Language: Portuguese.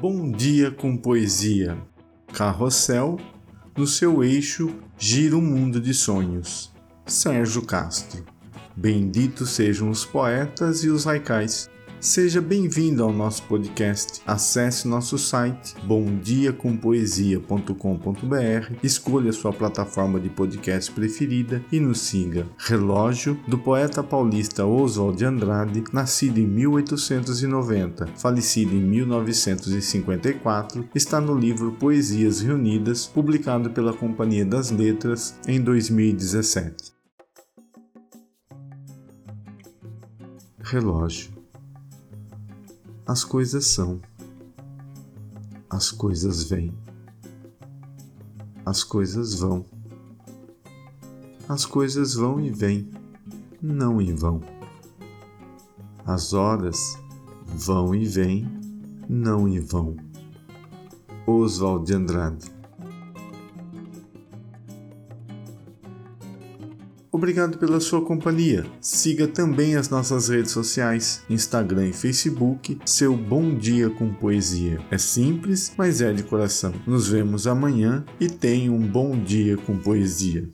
Bom dia com poesia. Carrossel, no seu eixo gira um mundo de sonhos. Sérgio Castro. Benditos sejam os poetas e os haikais Seja bem-vindo ao nosso podcast. Acesse nosso site bomdiacompoesia.com.br, escolha sua plataforma de podcast preferida e nos siga. Relógio do poeta paulista Oswald de Andrade, nascido em 1890, falecido em 1954, está no livro Poesias Reunidas, publicado pela Companhia das Letras em 2017. Relógio as coisas são, as coisas vêm, as coisas vão, as coisas vão e vêm, não em vão. As horas vão e vêm, não em vão. Oswald de Andrade Obrigado pela sua companhia. Siga também as nossas redes sociais, Instagram e Facebook, seu Bom Dia com Poesia. É simples, mas é de coração. Nos vemos amanhã e tenha um bom dia com poesia.